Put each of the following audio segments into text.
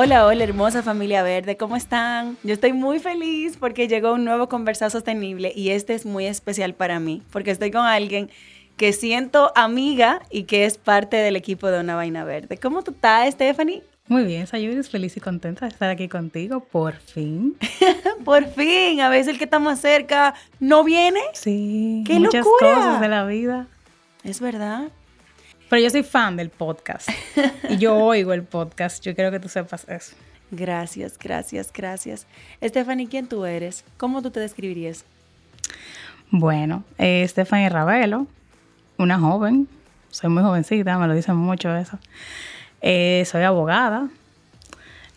Hola, hola, hermosa familia verde, ¿cómo están? Yo estoy muy feliz porque llegó un nuevo conversado sostenible y este es muy especial para mí porque estoy con alguien que siento amiga y que es parte del equipo de Una Vaina Verde. ¿Cómo tú estás, Stephanie? Muy bien, Sayuris, feliz y contenta de estar aquí contigo, por fin. por fin, a veces el que está más cerca no viene. Sí, ¡Qué muchas locura! cosas de la vida. Es verdad. Pero yo soy fan del podcast y yo oigo el podcast, yo quiero que tú sepas eso. Gracias, gracias, gracias. Stephanie, ¿quién tú eres? ¿Cómo tú te describirías? Bueno, eh, Stephanie Ravelo, una joven, soy muy jovencita, me lo dicen mucho eso. Eh, soy abogada.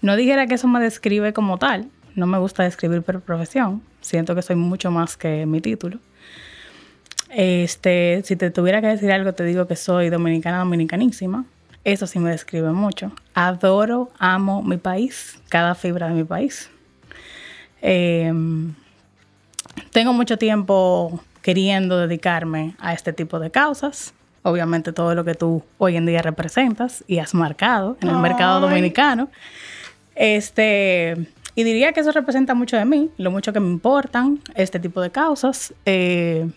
No dijera que eso me describe como tal, no me gusta describir por profesión, siento que soy mucho más que mi título. Este, si te tuviera que decir algo, te digo que soy dominicana dominicanísima. Eso sí me describe mucho. Adoro, amo mi país, cada fibra de mi país. Eh, tengo mucho tiempo queriendo dedicarme a este tipo de causas. Obviamente todo lo que tú hoy en día representas y has marcado en el Ay. mercado dominicano. Este, y diría que eso representa mucho de mí, lo mucho que me importan este tipo de causas, eh,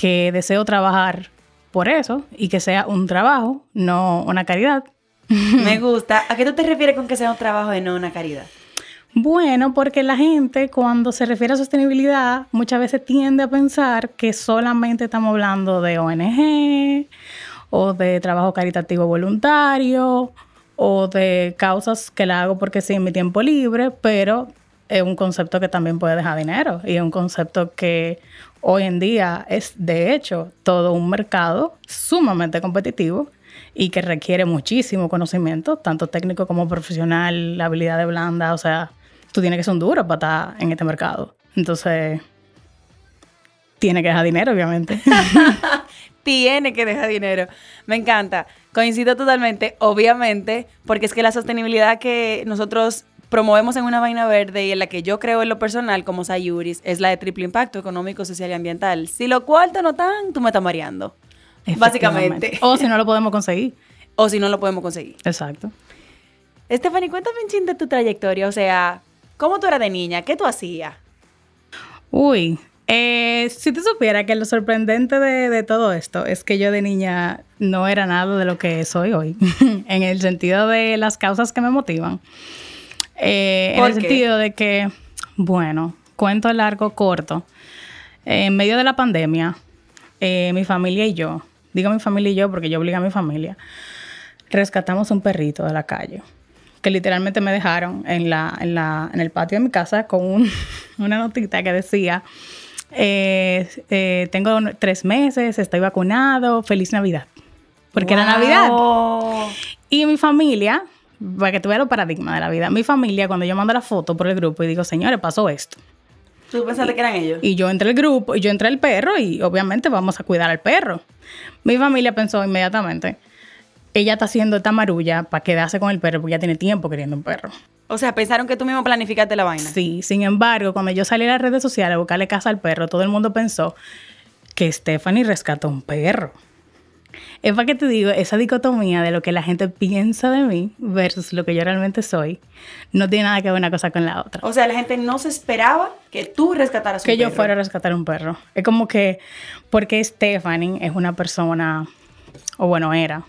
que deseo trabajar por eso y que sea un trabajo, no una caridad. Me gusta. ¿A qué tú te refieres con que sea un trabajo y no una caridad? Bueno, porque la gente cuando se refiere a sostenibilidad muchas veces tiende a pensar que solamente estamos hablando de ONG o de trabajo caritativo voluntario o de causas que la hago porque sí en mi tiempo libre, pero es un concepto que también puede dejar dinero y es un concepto que hoy en día es de hecho todo un mercado sumamente competitivo y que requiere muchísimo conocimiento, tanto técnico como profesional, la habilidad de blanda, o sea, tú tienes que ser un duro para estar en este mercado. Entonces, tiene que dejar dinero, obviamente. Tiene que dejar dinero. Me encanta. Coincido totalmente, obviamente, porque es que la sostenibilidad que nosotros promovemos en una vaina verde y en la que yo creo en lo personal como Sayuris es la de triple impacto económico, social y ambiental. Si lo cuarto no están, tú me estás mareando. Básicamente. O si no lo podemos conseguir. O si no lo podemos conseguir. Exacto. Stephanie, cuéntame un chin de tu trayectoria. O sea, ¿cómo tú eras de niña? ¿Qué tú hacías? Uy, eh, si te supiera que lo sorprendente de, de todo esto es que yo de niña no era nada de lo que soy hoy, en el sentido de las causas que me motivan. Eh, en ¿Por el qué? sentido de que, bueno, cuento largo, corto. Eh, en medio de la pandemia, eh, mi familia y yo, digo mi familia y yo porque yo obligo a mi familia, rescatamos un perrito de la calle que literalmente me dejaron en, la, en, la, en el patio de mi casa con un- una notita que decía, eh, eh, tengo tres meses, estoy vacunado, feliz Navidad. Porque era Navidad. Wow. Y mi familia, para que tú veas los paradigmas de la vida, mi familia, cuando yo mando la foto por el grupo y digo, señores, pasó esto. ¿Tú pensaste que eran ellos? Y yo entré al grupo, y yo entré al perro y obviamente vamos a cuidar al perro. Mi familia pensó inmediatamente, ella está haciendo esta marulla para quedarse con el perro porque ya tiene tiempo queriendo un perro. O sea, pensaron que tú mismo planificaste la vaina. Sí, sin embargo, cuando yo salí a las redes sociales a buscarle casa al perro, todo el mundo pensó que Stephanie rescató un perro. Es para que te digo, esa dicotomía de lo que la gente piensa de mí versus lo que yo realmente soy, no tiene nada que ver una cosa con la otra. O sea, la gente no se esperaba que tú rescataras un que yo perro. fuera a rescatar un perro. Es como que, porque Stephanie es una persona, o bueno, era,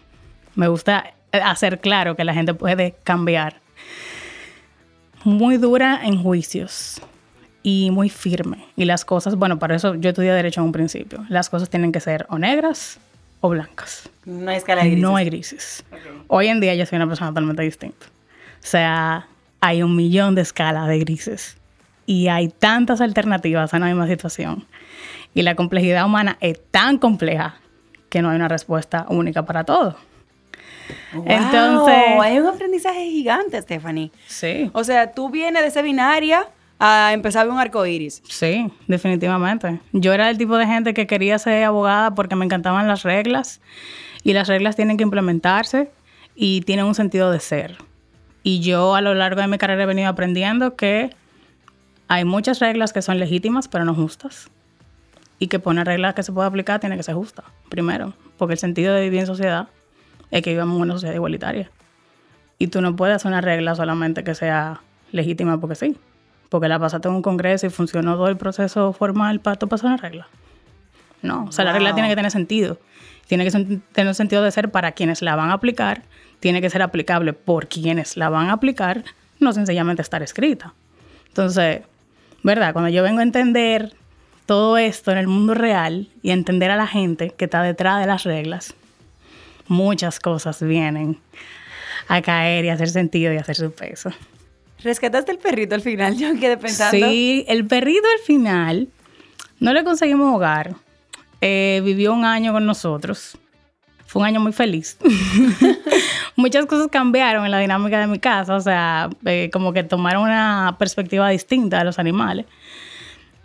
me gusta hacer claro que la gente puede cambiar. Muy dura en juicios. y muy firme. Y las cosas, bueno, para eso yo estudié Derecho en un principio. Las cosas tienen que ser o negras o blancas. No hay escala de grises. No hay grises. Hoy en día yo soy una persona totalmente distinta. O sea, hay un millón de escalas de grises y hay tantas alternativas a la misma situación. Y la complejidad humana es tan compleja que no hay una respuesta única para todo. Entonces, hay un aprendizaje gigante, Stephanie. Sí. O sea, tú vienes de ese binaria a empezar a un arco iris. Sí, definitivamente. Yo era el tipo de gente que quería ser abogada porque me encantaban las reglas y las reglas tienen que implementarse y tienen un sentido de ser. Y yo a lo largo de mi carrera he venido aprendiendo que hay muchas reglas que son legítimas pero no justas. Y que poner reglas que se pueda aplicar tiene que ser justa, primero. Porque el sentido de vivir en sociedad es que vivamos en una sociedad igualitaria. Y tú no puedes hacer una regla solamente que sea legítima porque sí. Porque la pasaste en un congreso y funcionó todo el proceso formal para tú pasar una regla. No, o sea, la regla tiene que tener sentido. Tiene que tener sentido de ser para quienes la van a aplicar. Tiene que ser aplicable por quienes la van a aplicar, no sencillamente estar escrita. Entonces, ¿verdad? Cuando yo vengo a entender todo esto en el mundo real y a entender a la gente que está detrás de las reglas, muchas cosas vienen a caer y a hacer sentido y a hacer su peso. ¿Rescataste el perrito al final? Yo quedé pensando. Sí, el perrito al final no le conseguimos hogar. Eh, vivió un año con nosotros. Fue un año muy feliz. Muchas cosas cambiaron en la dinámica de mi casa, o sea, eh, como que tomaron una perspectiva distinta de los animales.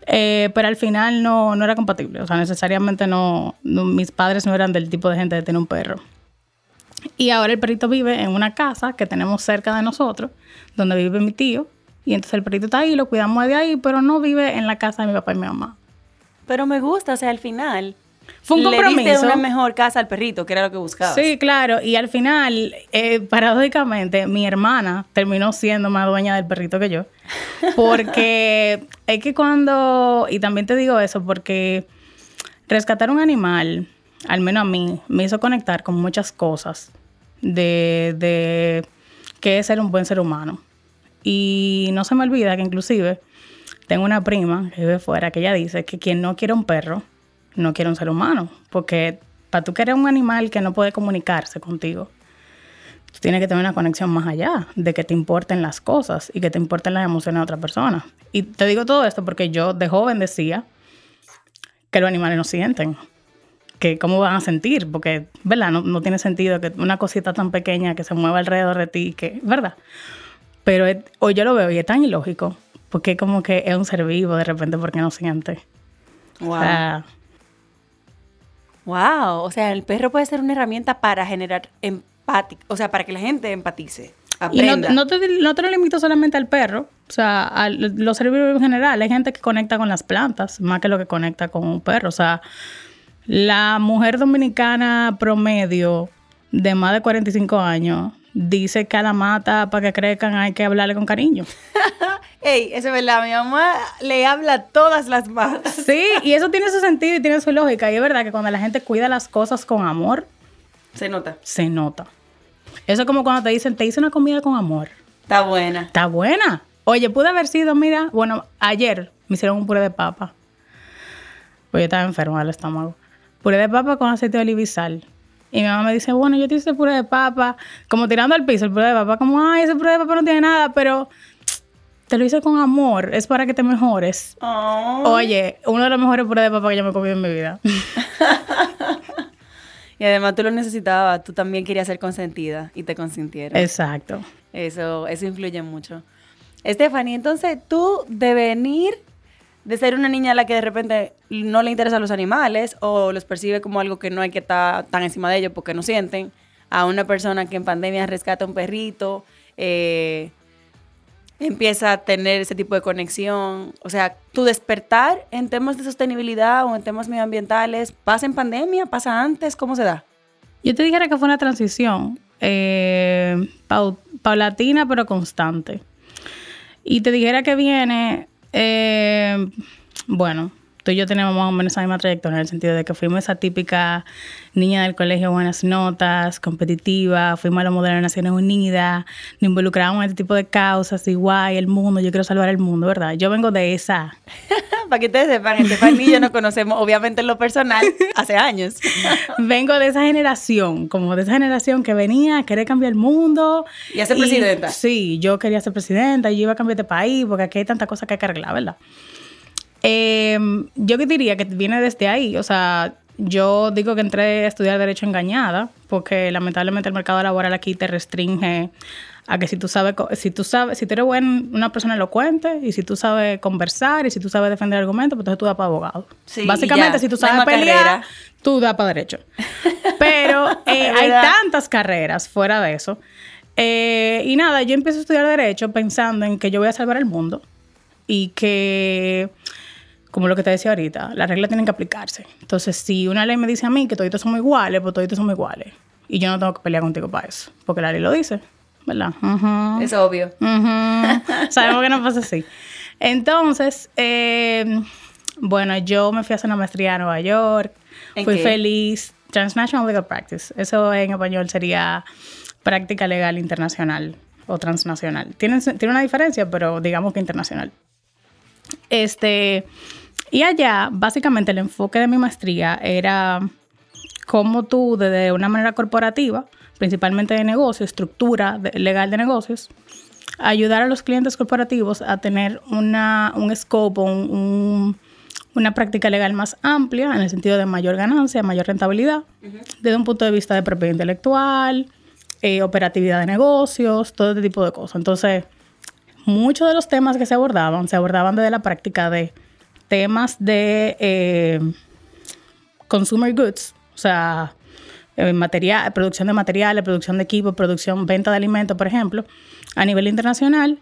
Eh, pero al final no, no, era compatible, o sea, necesariamente no, mis padres no eran del tipo de gente de tener un perro. Y ahora el perrito vive en una casa que tenemos cerca de nosotros, donde vive mi tío. Y entonces el perrito está ahí, lo cuidamos de ahí, pero no vive en la casa de mi papá y mi mamá. Pero me gusta, o sea, al final. Fue un compromiso. Le diste una mejor casa al perrito, que era lo que buscaba. Sí, claro. Y al final, eh, paradójicamente, mi hermana terminó siendo más dueña del perrito que yo. Porque es que cuando. Y también te digo eso, porque rescatar un animal al menos a mí, me hizo conectar con muchas cosas de, de qué es ser un buen ser humano. Y no se me olvida que inclusive tengo una prima que vive fuera que ella dice que quien no quiere un perro, no quiere un ser humano. Porque para tú querer un animal que no puede comunicarse contigo, tú tienes que tener una conexión más allá de que te importen las cosas y que te importen las emociones de otra persona. Y te digo todo esto porque yo de joven decía que los animales no sienten que cómo van a sentir, porque, ¿verdad? No, tiene sentido que una cosita tan pequeña que se mueva alrededor de ti, que, ¿verdad? Pero hoy yo lo veo y es tan ilógico, porque como que es un ser vivo de repente porque no siente. Wow. O sea, wow, o sea, el perro puede ser una herramienta para generar empática, o sea, para que la gente empatice. Aprenda. Y no, te, no te lo limito solamente al perro, o sea, a los seres vivos en general. Hay gente que conecta con las plantas más que lo que conecta con un perro. O sea, la mujer dominicana promedio de más de 45 años dice que a la mata para que crezcan hay que hablarle con cariño. Ey, eso es verdad, mi mamá le habla todas las matas. Sí, y eso tiene su sentido y tiene su lógica. Y es verdad que cuando la gente cuida las cosas con amor, se nota. Se nota. Eso es como cuando te dicen, te hice una comida con amor. Está buena. Está buena. Oye, pude haber sido, mira, bueno, ayer me hicieron un puré de papa. Pues yo estaba enferma del estómago puré de papa con aceite de oliva y sal. Y mi mamá me dice, bueno, yo te hice puré de papa, como tirando al piso el puré de papa, como, ay, ese puré de papa no tiene nada, pero te lo hice con amor, es para que te mejores. Oye, uno de los mejores puré de papa que yo me he comido en mi vida. y además tú lo necesitabas, tú también querías ser consentida y te consintieron. Exacto. Eso, eso influye mucho. Stephanie, entonces tú de venir de ser una niña a la que de repente no le interesan los animales o los percibe como algo que no hay que estar tan encima de ellos porque no sienten, a una persona que en pandemia rescata un perrito, eh, empieza a tener ese tipo de conexión. O sea, tu despertar en temas de sostenibilidad o en temas medioambientales, ¿pasa en pandemia? ¿Pasa antes? ¿Cómo se da? Yo te dijera que fue una transición eh, paulatina pero constante. Y te dijera que viene eh, bueno, tú y yo tenemos más o menos esa misma trayectoria en el sentido de que fuimos esa típica niña del colegio, buenas notas, competitiva, fuimos a la modelo de Naciones Unidas, nos involucramos en este tipo de causas, igual, el mundo, yo quiero salvar el mundo, ¿verdad? Yo vengo de esa. Para que ustedes sepan, Estefan y yo nos conocemos, obviamente en lo personal, hace años. vengo de esa generación, como de esa generación que venía a querer cambiar el mundo. Y a ser presidenta. Sí, yo quería ser presidenta y yo iba a cambiar de país porque aquí hay tantas cosas que hay que arreglar, ¿verdad? Eh, yo diría que viene desde ahí, o sea, yo digo que entré a estudiar Derecho engañada, porque lamentablemente el mercado laboral aquí te restringe a que si tú sabes, si tú sabes, si tú eres buen, una persona elocuente y si tú sabes conversar y si tú sabes defender argumentos, pues entonces tú das para abogado. Básicamente, si tú sabes pelear, tú das para derecho. Pero eh, hay tantas carreras fuera de eso. Eh, y nada, yo empiezo a estudiar derecho pensando en que yo voy a salvar el mundo y que como lo que te decía ahorita, las reglas tienen que aplicarse. Entonces, si una ley me dice a mí que todos somos iguales, pues todos somos iguales. Y yo no tengo que pelear contigo para eso, porque la ley lo dice, ¿verdad? Es obvio. Sabemos que no pasa así. Entonces, eh, bueno, yo me fui a hacer una maestría a Nueva York, fui feliz. Transnational Legal Practice, eso en español sería práctica legal internacional o transnacional. Tiene, tiene una diferencia, pero digamos que internacional. Este, y allá, básicamente, el enfoque de mi maestría era cómo tú, desde una manera corporativa, principalmente de negocio, estructura legal de negocios, ayudar a los clientes corporativos a tener una, un scope, una práctica legal más amplia, en el sentido de mayor ganancia, mayor rentabilidad, desde un punto de vista de propiedad intelectual, eh, operatividad de negocios, todo este tipo de cosas. Entonces, muchos de los temas que se abordaban, se abordaban desde la práctica de temas de eh, consumer goods, o sea, eh, material, producción de materiales, producción de equipo, producción, venta de alimentos, por ejemplo, a nivel internacional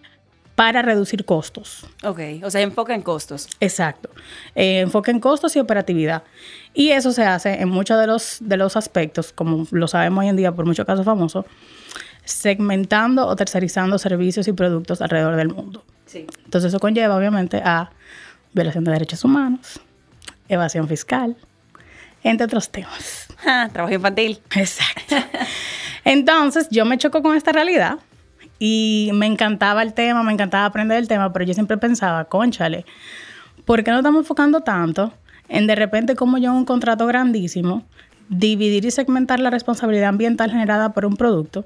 para reducir costos. Ok, o sea, enfoca en costos. Exacto, eh, enfoque en costos y operatividad. Y eso se hace en muchos de los, de los aspectos, como lo sabemos hoy en día por muchos casos famosos, segmentando o tercerizando servicios y productos alrededor del mundo. Sí. Entonces eso conlleva obviamente a violación de derechos humanos, evasión fiscal, entre otros temas. trabajo infantil. Exacto. Entonces yo me choco con esta realidad y me encantaba el tema, me encantaba aprender el tema, pero yo siempre pensaba, conchale, ¿por qué no estamos enfocando tanto en de repente como yo en un contrato grandísimo, dividir y segmentar la responsabilidad ambiental generada por un producto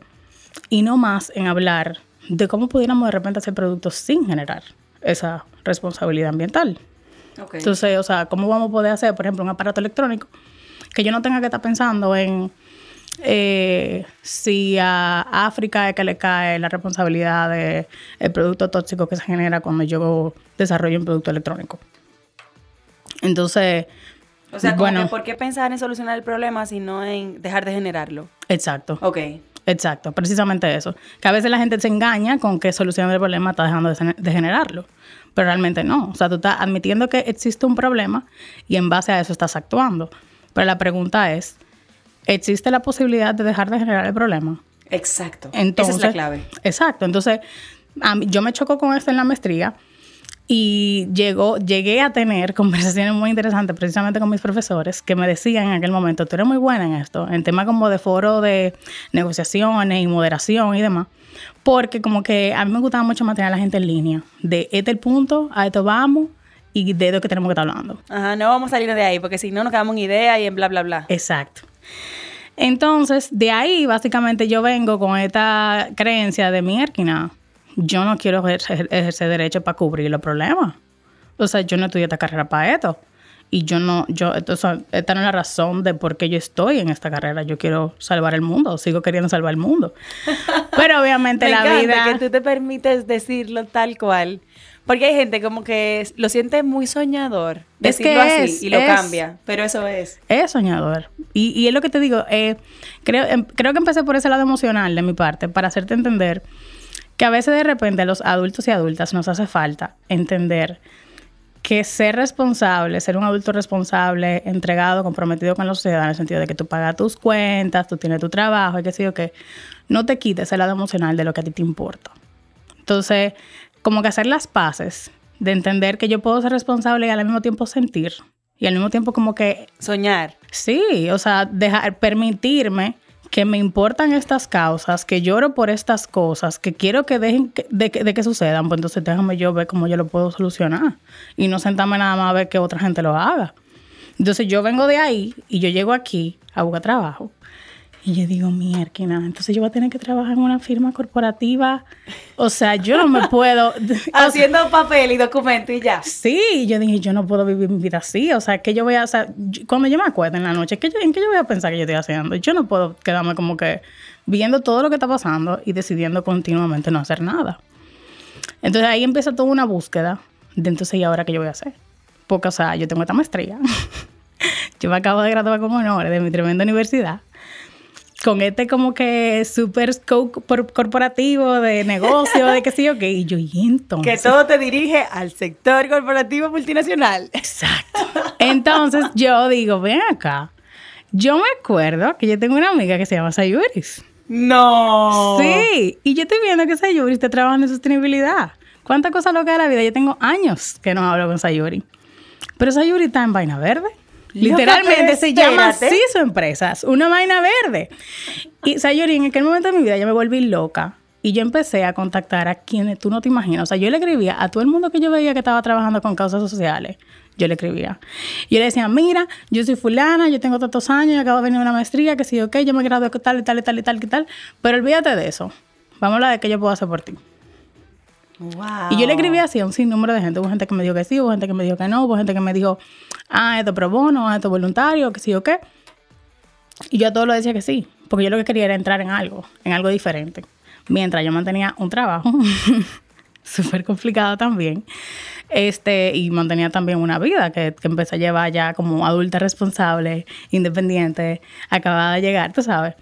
y no más en hablar de cómo pudiéramos de repente hacer productos sin generar esa responsabilidad ambiental. Entonces, o sea, ¿cómo vamos a poder hacer, por ejemplo, un aparato electrónico que yo no tenga que estar pensando en eh, si a África es que le cae la responsabilidad del producto tóxico que se genera cuando yo desarrollo un producto electrónico? Entonces, o sea, bueno, ¿por qué pensar en solucionar el problema si no en dejar de generarlo? Exacto. Ok. Exacto, precisamente eso. Que a veces la gente se engaña con que solucionando el problema está dejando de, generarlo, pero realmente no. O sea, tú estás admitiendo que existe un problema y en base a eso estás actuando. Pero la pregunta es, ¿existe la posibilidad de dejar de generar el problema? Exacto. Entonces, Esa es la clave. Exacto. Entonces, yo me choco con esto en la maestría y llegó, llegué a tener conversaciones muy interesantes precisamente con mis profesores que me decían en aquel momento, tú eres muy buena en esto, en temas como de foro de negociaciones y moderación y demás, porque como que a mí me gustaba mucho mantener a la gente en línea, de este el punto, a esto vamos y de lo que tenemos que estar hablando. Ajá, no vamos a salir de ahí, porque si no nos quedamos en idea y en bla, bla, bla. Exacto. Entonces, de ahí básicamente yo vengo con esta creencia de mi erquina yo no quiero ejercer, derecho para cubrir los problemas. O sea, yo no estudié esta carrera para esto. Y yo no, yo, esta no es la razón de por qué yo estoy en esta carrera. Yo quiero salvar el mundo, sigo queriendo salvar el mundo. Pero obviamente la vida. que tú te permites decirlo tal cual. Porque hay gente como que lo siente muy soñador, decirlo es que así y lo cambia, pero eso es. Es soñador. Y, y es lo que te digo, eh, creo, em, creo que empecé por ese lado emocional de mi parte, para hacerte entender que a veces de repente a los adultos y adultas nos hace falta entender que ser responsable, ser un adulto responsable, entregado, comprometido con la sociedad, en el sentido de que tú pagas tus cuentas, tú tienes tu trabajo, y que sí que no te quites el lado emocional de lo que a ti te importa. Entonces, como que hacer las paces de entender que yo puedo ser responsable y al mismo tiempo sentir. Y al mismo tiempo como que... Soñar. Sí, o sea, dejar, permitirme que me importan estas causas, que lloro por estas cosas, que quiero que dejen de, de, que sucedan, pues entonces déjame yo ver cómo yo lo puedo solucionar y no sentarme nada más a ver que otra gente lo haga. Entonces yo vengo de ahí y yo llego aquí a buscar trabajo y yo digo, mierda, entonces yo voy a tener que trabajar en una firma corporativa. O sea, yo no me puedo... Haciendo papel y documento y ya. Sí, yo dije, yo no puedo vivir mi vida así. O sea, que yo voy a... hacer cuando yo me acuerdo en la noche, ¿qué yo, ¿en qué yo voy a pensar que yo estoy haciendo? Yo no puedo quedarme como que viendo todo lo que está pasando y decidiendo continuamente no hacer nada. Entonces ahí empieza toda una búsqueda de entonces, ¿y ahora qué yo voy a hacer? Porque, o sea, yo tengo esta maestría. yo me acabo de graduar con honores de mi tremenda universidad con este como que super scope corporativo de negocio, de qué sé yo qué. Y yo, y entonces. Que todo te dirige al sector corporativo multinacional. Exacto. Entonces yo digo, ven acá. Yo me acuerdo que yo tengo una amiga que se llama Sayuris. No. Sí. Y yo estoy viendo que Sayuri está trabajando en sostenibilidad. ¿Cuántas cosas locas de la vida? Yo tengo años que no hablo con Sayuri. Pero Sayuri está en vaina verde. Literalmente se llama así su empresa, una vaina verde. Y Sayori, en aquel momento de mi vida yo me volví loca. Y yo empecé a contactar a quienes tú no te imaginas. O sea, yo le escribía a todo el mundo que yo veía que estaba trabajando con causas sociales. Yo le escribía. Y yo le decía, mira, yo soy fulana, yo tengo tantos años, yo acabo de venir a una maestría, que sí, ok, yo me gradué tal y tal y tal y tal y tal. Pero olvídate de eso. Vamos a hablar de qué yo puedo hacer por ti. Y yo le escribí así a un sinnúmero de gente. Hubo gente que me dijo que sí, hubo gente que me dijo que no, hubo gente que me dijo, ah, esto pro bono, ah, esto voluntario, que sí o qué. Y yo a todos lo decía que sí, porque yo lo que quería era entrar en algo, en algo diferente. Mientras yo mantenía un trabajo, súper complicado también, este, y mantenía también una vida que, que empecé a llevar ya como adulta responsable, independiente, acababa de llegar, tú sabes.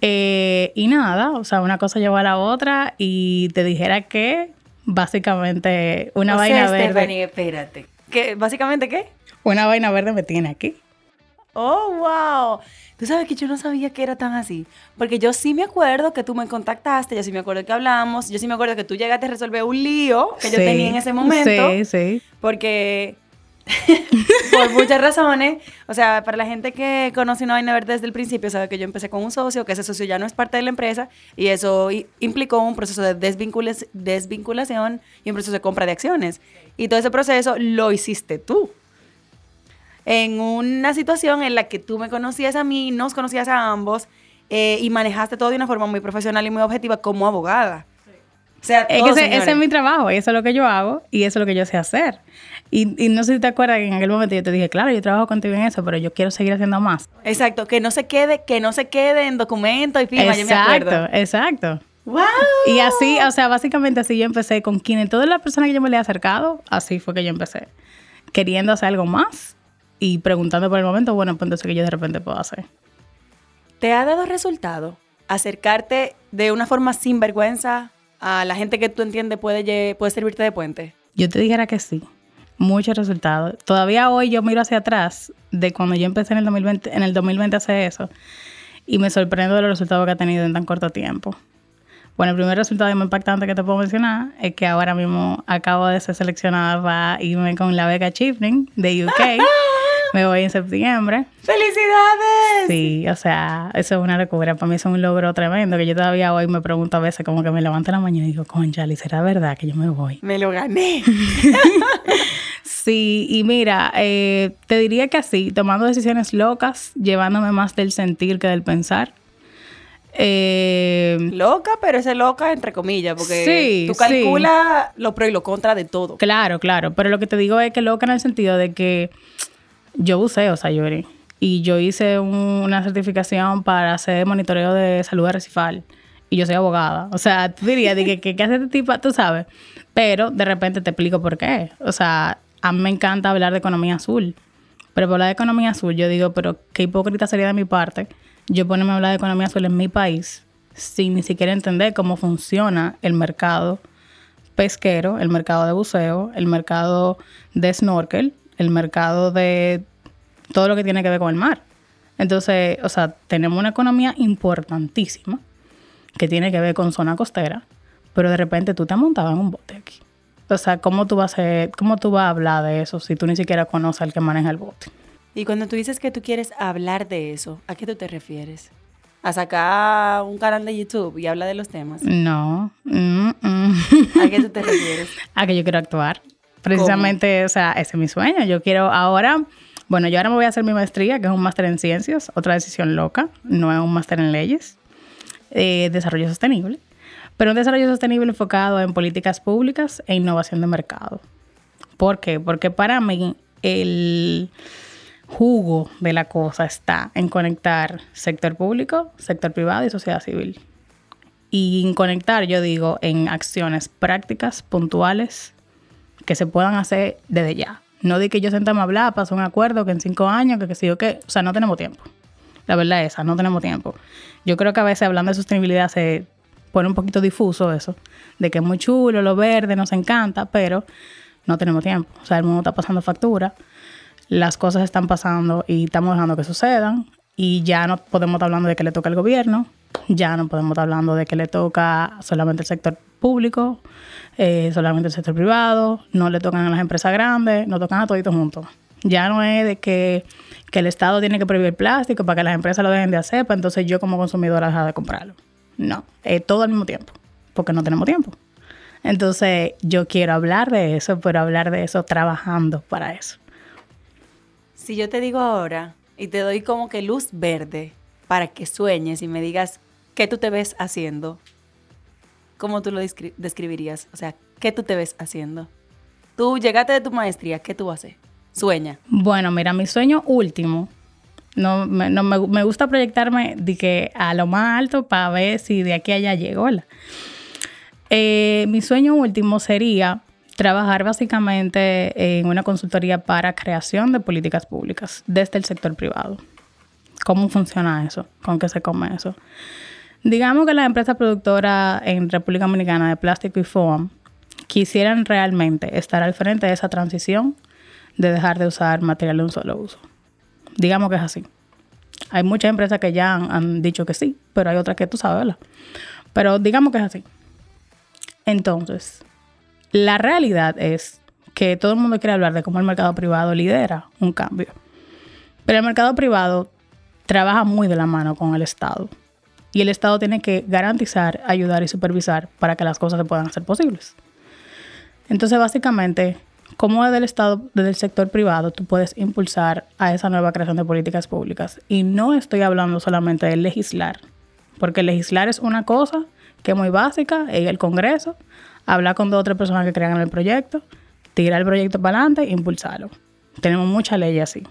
Eh, y nada, o sea, una cosa llevó a la otra y te dijera que básicamente una vaina verde. Stephanie, espérate. ¿Qué, ¿Básicamente qué? Una vaina verde me tiene aquí. Oh, wow. Tú sabes que yo no sabía que era tan así. Porque yo sí me acuerdo que tú me contactaste, yo sí me acuerdo que hablamos, yo sí me acuerdo que tú llegaste a resolver un lío que yo tenía en ese momento. Sí, sí. Porque por muchas razones. O sea, para la gente que conoce Una Vaina Verde desde el principio, sabe que yo empecé con un socio, que ese socio ya no es parte de la empresa, y eso implicó un proceso de desvinculación y un proceso de compra de acciones. Y todo ese proceso lo hiciste tú. En una situación en la que tú me conocías a mí, nos conocías a ambos, eh, y manejaste todo de una forma muy profesional y muy objetiva como abogada. O sea, ese, es mi trabajo, eso es lo que yo hago y eso es lo que yo sé hacer. Y, no sé si te acuerdas que en aquel momento yo te dije, claro, yo trabajo contigo en eso, pero yo quiero seguir haciendo más. Exacto, que no se quede, que no se quede en documento y firma, exacto, yo me acuerdo. Exacto. Wow. Y así, o sea, básicamente así yo empecé con quienes todas las personas que yo me le he acercado, así fue que yo empecé. Queriendo hacer algo más y preguntando por el momento, bueno, pues entonces que yo de repente puedo hacer. ¿Te ha dado resultado acercarte de una forma sin vergüenza a la gente que tú entiendes puede, puede servirte de puente? Yo te dijera que sí muchos resultados. Todavía hoy yo miro hacia atrás de cuando yo empecé en el 2020, en el 2020 a hacer eso y me sorprendo de los resultados que ha tenido en tan corto tiempo. Bueno, el primer resultado más impactante que te puedo mencionar es que ahora mismo acabo de ser seleccionada para irme con la beca Chifling de UK. Me voy en septiembre. ¡Felicidades! Sí, o sea, eso es una locura. Para mí es un logro tremendo que yo todavía hoy me pregunto a veces como que me levanto en la mañana y digo, concha, ¿será verdad que yo me voy? Me lo gané. sí, y mira, eh, te diría que así, tomando decisiones locas, llevándome más del sentir que del pensar. Eh, loca, pero ese loca entre comillas, porque tú calculas lo pro y lo contra de todo. Claro, claro, pero lo que te digo es que loca en el sentido de que yo buceo, Sayuri, y yo hice una certificación para hacer monitoreo de salud recifal y yo soy abogada. O sea, tú dirías, que, ¿qué hace este tipo? Tú sabes. Pero de repente te explico por qué. O sea, a mí me encanta hablar de economía azul. Pero por hablar de economía azul, yo digo, pero qué hipócrita sería de mi parte yo ponerme a hablar de economía azul en mi país sin ni siquiera entender cómo funciona el mercado pesquero, el mercado de buceo, el mercado de snorkel, el mercado de todo lo que tiene que ver con el mar. Entonces, o sea, tenemos una economía importantísima que tiene que ver con zona costera, pero de repente tú te montado en un bote aquí. O sea, ¿cómo tú vas a, cómo tú vas a hablar de eso si tú ni siquiera conoces al que maneja el bote? Y cuando tú dices que tú quieres hablar de eso, ¿a qué tú te refieres? ¿A sacar un canal de YouTube y hablar de los temas? No. Mm, mm. ¿A qué tú te refieres? a que yo quiero actuar. Precisamente, o sea, ese es mi sueño. Yo quiero ahora, bueno, yo ahora me voy a hacer mi maestría, que es un máster en ciencias, otra decisión loca, no es un máster en leyes, eh, desarrollo sostenible, pero un desarrollo sostenible enfocado en políticas públicas e innovación de mercado. ¿Por qué? Porque para mí el jugo de la cosa está en conectar sector público, sector privado y sociedad civil. Y en conectar, yo digo, en acciones prácticas, puntuales, que se puedan hacer desde ya. No de que yo sentamos a hablar, pasó un acuerdo que en cinco años, que qué sé yo qué. O sea, no tenemos tiempo. La verdad es esa, no tenemos tiempo. Yo creo que a veces hablando de sostenibilidad se pone un poquito difuso eso, de que es muy chulo, lo verde, nos encanta, pero no tenemos tiempo. O sea, el mundo está pasando factura las cosas están pasando y estamos dejando que sucedan y ya no podemos estar hablando de que le toca al gobierno, ya no podemos estar hablando de que le toca solamente el sector público, eh, solamente el sector privado, no le tocan a las empresas grandes, no tocan a toditos juntos. Ya no es de que, el Estado tiene que prohibir el plástico para que las empresas lo dejen de hacer, para entonces yo como consumidora dejar de comprarlo. No, es todo al mismo tiempo, porque no tenemos tiempo. Entonces yo quiero hablar de eso, pero hablar de eso trabajando para eso. Si yo te digo ahora y te doy como que luz verde para que sueñes y me digas qué tú te ves haciendo, ¿cómo tú lo describirías? O sea, ¿qué tú te ves haciendo? Tú llegaste de tu maestría, ¿qué tú haces? Sueña. Bueno, mira, mi sueño último, no, me, no me, gusta proyectarme de que a lo más alto para ver si de aquí allá llego. Eh, mi sueño último sería trabajar básicamente en una consultoría para creación de políticas públicas desde el sector privado. ¿Cómo funciona eso? ¿Con qué se come eso? Digamos que las empresas productoras en República Dominicana de plástico y foam quisieran realmente estar al frente de esa transición de dejar de usar material de un solo uso. Digamos que es así. Hay muchas empresas que ya han, dicho que sí, pero hay otras que tú sabes. Pero digamos que es así. Entonces, la realidad es que todo el mundo quiere hablar de cómo el mercado privado lidera un cambio. Pero el mercado privado trabaja muy de la mano con el Estado. Y el Estado tiene que garantizar, ayudar y supervisar para que las cosas se puedan hacer posibles. Entonces, básicamente, como desde el Estado, desde el sector privado, tú puedes impulsar a esa nueva creación de políticas públicas. Y no estoy hablando solamente de legislar, porque legislar es una cosa que es muy básica en el Congreso, hablar con dos o tres personas que crean el proyecto, tirar el proyecto para adelante e impulsarlo. Tenemos muchas leyes así.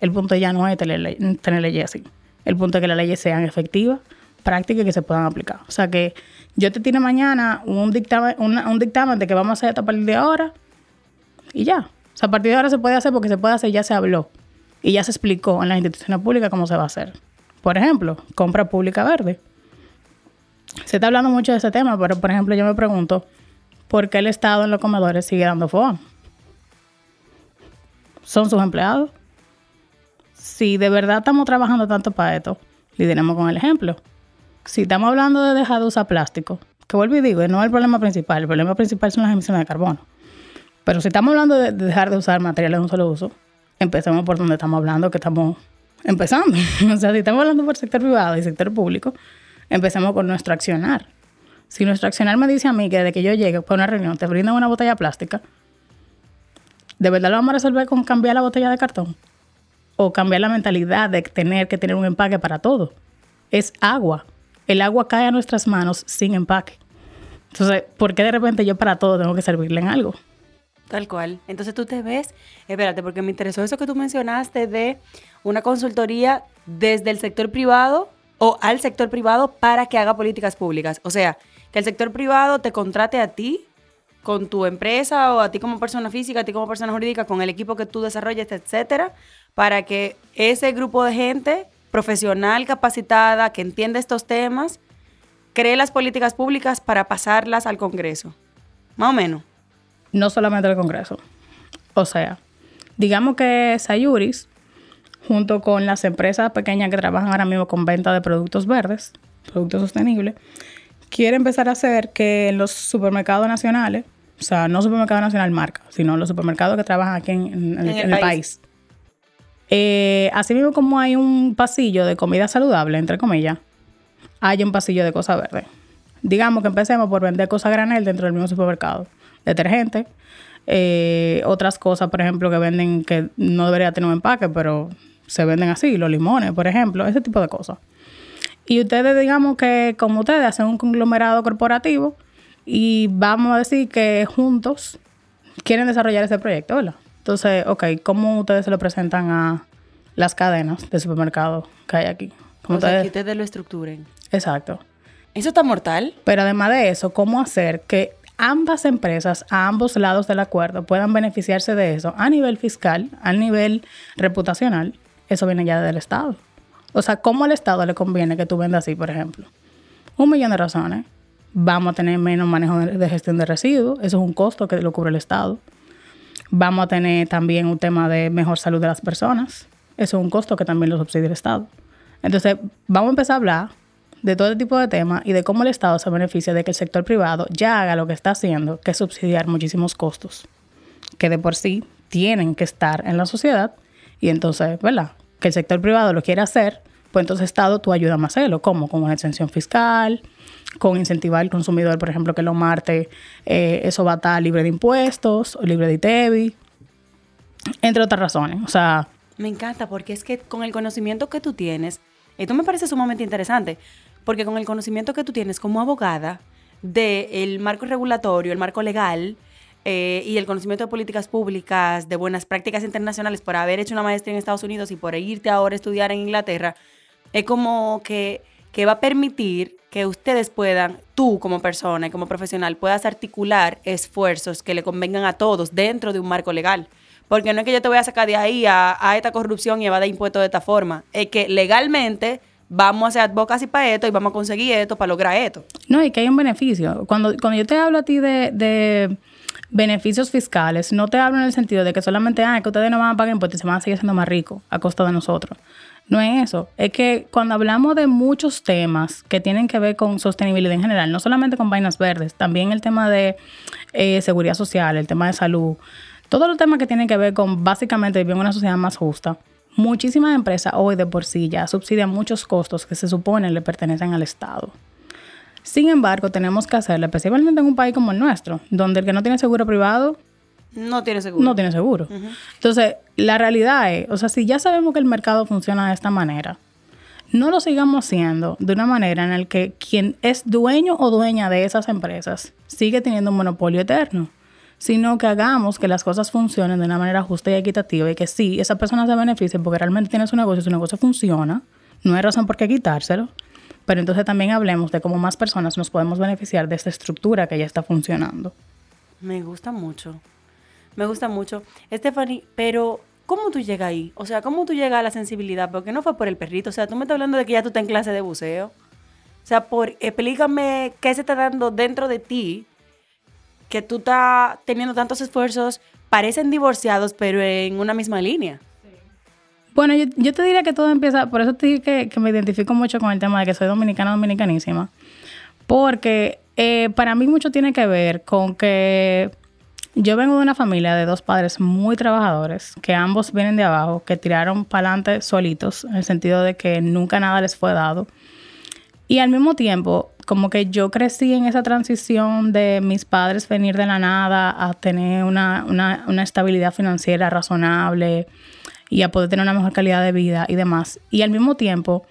El punto ya no es tener, tener leyes así. El punto es que las leyes sean efectivas, prácticas y que se puedan aplicar. O sea que yo te tiro mañana un dictamen, un dictamen de que vamos a hacer esto a partir de ahora y ya. O sea, a partir de ahora se puede hacer porque se puede hacer, ya se habló y ya se explicó en las instituciones públicas cómo se va a hacer. Por ejemplo, compra pública verde. Se está hablando mucho de ese tema, pero por ejemplo yo me pregunto, ¿por qué el Estado en los comedores sigue dando FOA? ¿Son sus empleados? Si de verdad estamos trabajando tanto para esto, lideremos con el ejemplo. Si estamos hablando de dejar de usar plástico, que vuelvo y digo, no es el problema principal, el problema principal son las emisiones de carbono. Pero si estamos hablando de dejar de usar materiales de un solo uso, empecemos por donde estamos hablando, que estamos empezando. o sea, si estamos hablando por sector privado y sector público, empecemos con nuestro accionar. Si nuestro accionar me dice a mí que desde que yo llegue para una reunión te brindan una botella plástica, ¿de verdad lo vamos a resolver con cambiar la botella de cartón? O cambiar la mentalidad de tener que tener un empaque para todo. Es agua. El agua cae a nuestras manos sin empaque. Entonces, ¿por qué de repente yo para todo tengo que servirle en algo? Tal cual. Entonces tú te ves, espérate, porque me interesó eso que tú mencionaste de una consultoría desde el sector privado o al sector privado para que haga políticas públicas. O sea, que el sector privado te contrate a ti con tu empresa o a ti como persona física, a ti como persona jurídica, con el equipo que tú desarrolles, etcétera, para que ese grupo de gente profesional, capacitada, que entiende estos temas, cree las políticas públicas para pasarlas al Congreso. Más o menos. No solamente al Congreso. O sea, digamos que Sayuris, junto con las empresas pequeñas que trabajan ahora mismo con venta de productos verdes, productos sostenibles, quiere empezar a hacer que en los supermercados nacionales O sea, no supermercado nacional marca, sino los supermercados que trabajan aquí en, el, país. Eh, así mismo como hay un pasillo de comida saludable, entre comillas, hay un pasillo de cosas verdes. Digamos que empecemos por vender cosas granel dentro del mismo supermercado. Detergente, eh, otras cosas, por ejemplo, que venden que no debería tener un empaque, pero se venden así, los limones, por ejemplo, ese tipo de cosas. Y ustedes, digamos que como ustedes hacen un conglomerado corporativo y vamos a decir que juntos quieren desarrollar ese proyecto, ¿verdad? Entonces, ok, ¿cómo ustedes se lo presentan a las cadenas de supermercado que hay aquí? ¿Cómo ustedes... que ustedes lo estructuren. Exacto. ¿Eso está mortal? Pero además de eso, ¿cómo hacer que ambas empresas, a ambos lados del acuerdo, puedan beneficiarse de eso a nivel fiscal, a nivel reputacional? Eso viene ya del Estado. O sea, ¿cómo al Estado le conviene que tú vendas así, por ejemplo? Un millón de razones. Vamos a tener menos manejo de gestión de residuos. Eso es un costo que lo cubre el Estado. Vamos a tener también un tema de mejor salud de las personas. Eso es un costo que también lo subsidia el Estado. Entonces, vamos a empezar a hablar de todo tipo de temas y de cómo el Estado se beneficia de que el sector privado ya haga lo que está haciendo, que es subsidiar muchísimos costos, que de por sí tienen que estar en la sociedad. Y entonces, ¿verdad? Que el sector privado lo quiere hacer, pues entonces Estado tú ayudas a hacerlo. ¿Cómo? Con una exención fiscal, con incentivar al consumidor, por ejemplo, que lo marte, eh, eso va a estar libre de impuestos libre de ITEVI, entre otras razones. O sea... Me encanta porque es que con el conocimiento que tú tienes, esto me parece sumamente interesante, porque con el conocimiento que tú tienes como abogada del marco regulatorio, el marco legal, eh, y el conocimiento de políticas públicas, de buenas prácticas internacionales, por haber hecho una maestría en Estados Unidos y por irte ahora a estudiar en Inglaterra, es como que, que va a permitir que ustedes puedan, tú como persona y como profesional, puedas articular esfuerzos que le convengan a todos dentro de un marco legal. Porque no es que yo te voy a sacar de ahí a, esta corrupción y a evadir impuestos de esta forma. Es que legalmente vamos a hacer advocacy para esto y vamos a conseguir esto para lograr esto. No, y que hay un beneficio. Cuando, cuando yo te hablo a ti de, beneficios fiscales, no te hablo en el sentido de que solamente, ah, que ustedes no van a pagar impuestos y se van a seguir siendo más ricos a costa de nosotros. No es eso. Es que cuando hablamos de muchos temas que tienen que ver con sostenibilidad en general, no solamente con vainas verdes, también el tema de eh, seguridad social, el tema de salud, todos los temas que tienen que ver con básicamente vivir en una sociedad más justa Muchísimas empresas hoy de por sí ya subsidian muchos costos que se supone le pertenecen al Estado. Sin embargo, tenemos que hacerlo, especialmente en un país como el nuestro, donde el que no tiene seguro privado no tiene seguro. No tiene seguro. Entonces, la realidad es, o sea, si ya sabemos que el mercado funciona de esta manera, no lo sigamos haciendo de una manera en la que quien es dueño o dueña de esas empresas sigue teniendo un monopolio eterno sino que hagamos que las cosas funcionen de una manera justa y equitativa y que sí, esa persona se beneficie porque realmente tiene su negocio, su negocio funciona, no hay razón por qué quitárselo, pero entonces también hablemos de cómo más personas nos podemos beneficiar de esta estructura que ya está funcionando. Me gusta mucho, me gusta mucho. Stephanie, pero ¿cómo tú llegas ahí? O sea, ¿cómo tú llegas a la sensibilidad? Porque no fue por el perrito, o sea, tú me estás hablando de que ya tú estás en clase de buceo. O sea, por, explícame qué se está dando dentro de ti que tú estás teniendo tantos esfuerzos, parecen divorciados, pero en una misma línea. Bueno, yo, te diría que todo empieza, por eso te dije que, me identifico mucho con el tema de que soy dominicana, dominicanísima, porque eh, para mí mucho tiene que ver con que yo vengo de una familia de dos padres muy trabajadores, que ambos vienen de abajo, que tiraron para adelante solitos, en el sentido de que nunca nada les fue dado. Y al mismo tiempo, como que yo crecí en esa transición de mis padres venir de la nada a tener una, estabilidad financiera razonable y a poder tener una mejor calidad de vida y demás. Y al mismo tiempo,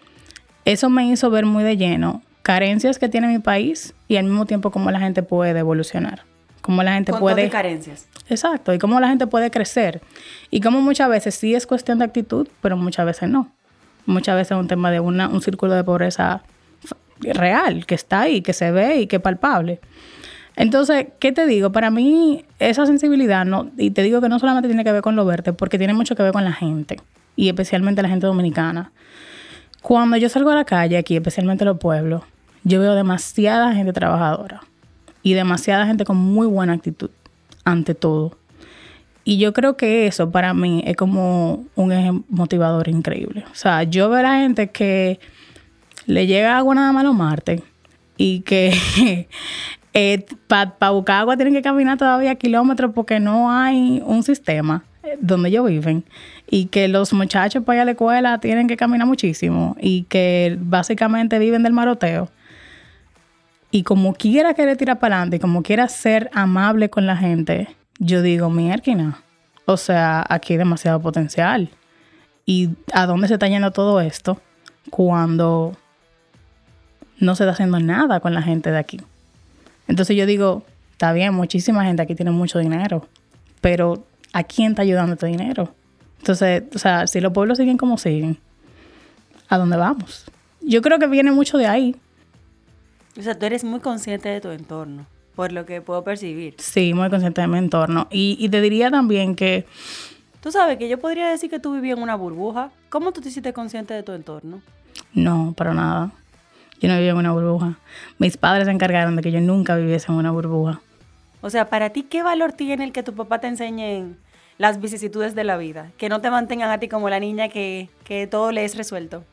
eso me hizo ver muy de lleno carencias que tiene mi país y al mismo tiempo cómo la gente puede evolucionar. Cómo la gente puede... carencias. Exacto, y cómo la gente puede crecer. Y cómo muchas veces sí es cuestión de actitud, pero muchas veces no. Muchas veces es un tema de una, un círculo de pobreza real, que está ahí, que se ve y que es palpable. Entonces, ¿qué te digo? Para mí, esa sensibilidad, no, y te digo que no solamente tiene que ver con lo verde, porque tiene mucho que ver con la gente, y especialmente la gente dominicana. Cuando yo salgo a la calle aquí, especialmente en los pueblos, yo veo demasiada gente trabajadora y demasiada gente con muy buena actitud, ante todo. Y yo creo que eso para mí es como un motivador increíble. O sea, yo veo a la gente que le llega agua nada más los martes y que Eh, Para buscar agua tienen que caminar todavía kilómetros porque no hay un sistema eh, donde ellos viven y que los muchachos para ir a la escuela tienen que caminar muchísimo y que básicamente viven del maroteo. Y como quiera querer tirar para adelante y como quiera ser amable con la gente, yo digo, mierda, o sea, aquí hay demasiado potencial. ¿Y a dónde se está yendo todo esto cuando no se está haciendo nada con la gente de aquí? Entonces yo digo, está bien, muchísima gente aquí tiene mucho dinero, pero ¿a quién está ayudando este dinero? Entonces, o sea, si los pueblos siguen como siguen, ¿a dónde vamos? Yo creo que viene mucho de ahí. O sea, tú eres muy consciente de tu entorno, por lo que puedo percibir. Sí, muy consciente de mi entorno. Y, y te diría también que... Tú sabes que yo podría decir que tú vivías en una burbuja. ¿Cómo tú te hiciste consciente de tu entorno? No, para nada. Yo no vivía en una burbuja. Mis padres se encargaron de que yo nunca viviese en una burbuja. O sea, para ti, ¿qué valor tiene el que tu papá te enseñe las vicisitudes de la vida? Que no te mantengan a ti como la niña que, que todo le es resuelto.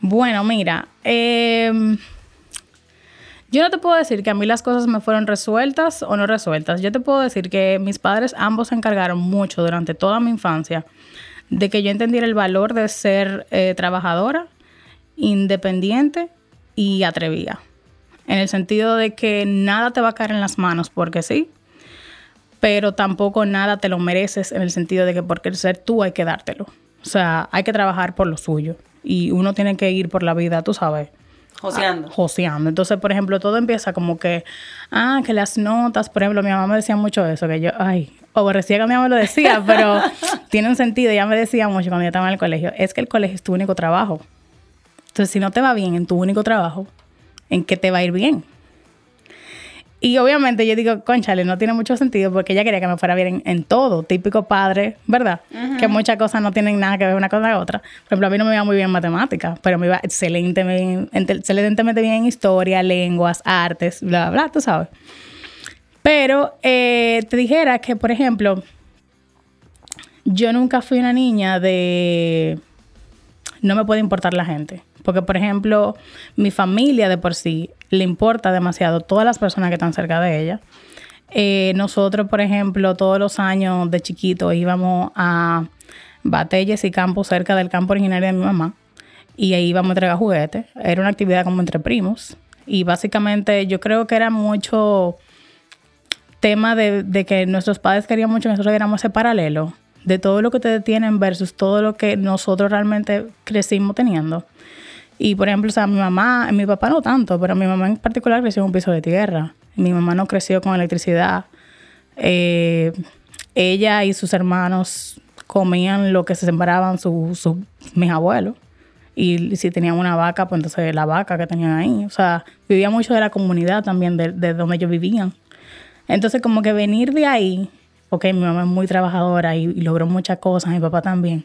Bueno, mira, em, yo no te puedo decir que a mí las cosas me fueron resueltas o no resueltas. Yo te puedo decir que mis padres ambos se encargaron mucho durante toda mi infancia de que yo entendiera el valor de ser eh, trabajadora, independiente y atrevida. En el sentido de que nada te va a caer en las manos porque sí, pero tampoco nada te lo mereces en el sentido de que por ser tú hay que dártelo. O sea, hay que trabajar por lo suyo y uno tiene que ir por la vida, tú sabes. Joseando. Joseando. Entonces, por ejemplo, todo empieza como que, ah, que las notas, por ejemplo, mi mamá me decía mucho eso, que yo, ay, aborrecía que mi mamá me lo decía, pero tiene un sentido, ella me decía mucho cuando yo estaba en el colegio, es que el colegio es tu único trabajo. Entonces, si no te va bien en tu único trabajo, ¿en qué te va a ir bien? Y obviamente yo digo, conchale, no tiene mucho sentido porque ella quería que me fuera bien en, todo. Típico padre, ¿verdad? Que muchas cosas no tienen nada que ver una con la otra. Por ejemplo, a mí no me iba muy bien en matemáticas, pero me iba excelentemente, excelentemente bien en historia, lenguas, artes, bla, bla, bla, tú sabes. Pero eh, te dijera que, por ejemplo, yo nunca fui una niña de... No me puede importar la gente. Porque, por ejemplo, mi familia de por sí le importa demasiado todas las personas que están cerca de ella. Eh, nosotros, por ejemplo, todos los años de chiquito íbamos a Batelles y Campos cerca del campo originario de mi mamá y ahí íbamos a entregar juguetes. Era una actividad como entre primos y básicamente yo creo que era mucho tema de, que nuestros padres querían mucho que nosotros diéramos ese paralelo de todo lo que ustedes tienen versus todo lo que nosotros realmente crecimos teniendo. Y por ejemplo, o sea, mi mamá, mi papá no tanto, pero mi mamá en particular creció en un piso de tierra. Mi mamá no creció con electricidad. Eh, ella y sus hermanos comían lo que se sembraban sus mis abuelos. Y si tenían una vaca, pues entonces la vaca que tenían ahí. O sea, vivía mucho de la comunidad también, de, de donde ellos vivían. Entonces, como que venir de ahí, ok, mi mamá es muy trabajadora y logró muchas cosas, mi papá también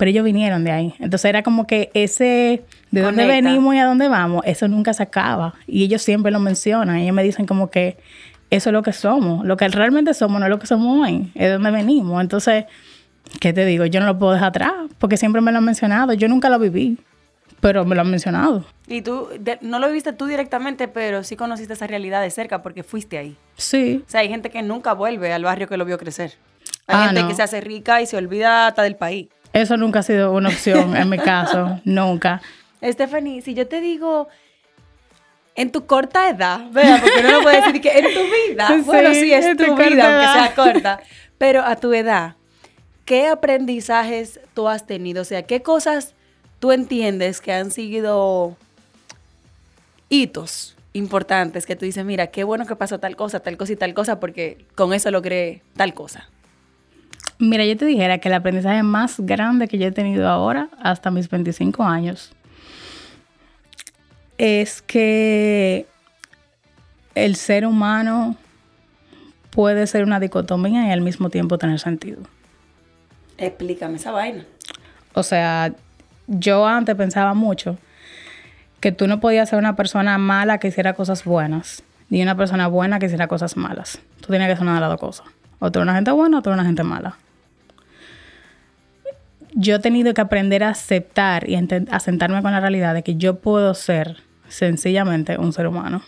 pero ellos vinieron de ahí. Entonces era como que ese, de dónde venimos y a dónde vamos, eso nunca se acaba. Y ellos siempre lo mencionan. Ellos me dicen como que eso es lo que somos. Lo que realmente somos no es lo que somos hoy, es de dónde venimos. Entonces, ¿qué te digo? Yo no lo puedo dejar atrás, porque siempre me lo han mencionado. Yo nunca lo viví, pero me lo han mencionado. Y tú, no lo viviste tú directamente, pero sí conociste esa realidad de cerca porque fuiste ahí. Sí. O sea, hay gente que nunca vuelve al barrio que lo vio crecer. Hay ah, gente que se hace rica y se olvida hasta del país. Eso nunca ha sido una opción en mi caso, nunca. Stephanie, si yo te digo en tu corta edad, ¿verdad? Porque no lo puedo decir que en tu vida. bueno, sí, es tu, vida, aunque sea corta. Pero a tu edad, ¿qué aprendizajes tú has tenido? O sea, ¿qué cosas tú entiendes que han sido hitos importantes que tú dices, mira, qué bueno que pasó tal cosa, tal cosa y tal cosa, porque con eso logré tal cosa? Mira, yo te dijera que el aprendizaje más grande que yo he tenido ahora, hasta mis 25 años, es que el ser humano puede ser una dicotomía y al mismo tiempo tener sentido. Explícame esa vaina. O sea, yo antes pensaba mucho que tú no podías ser una persona mala que hiciera cosas buenas, ni una persona buena que hiciera cosas malas. Tú tienes que ser una de las dos cosas. O tú eres una gente buena o tú eres una gente mala yo he tenido que aprender a aceptar y a sentarme con la realidad de que yo puedo ser sencillamente un ser humano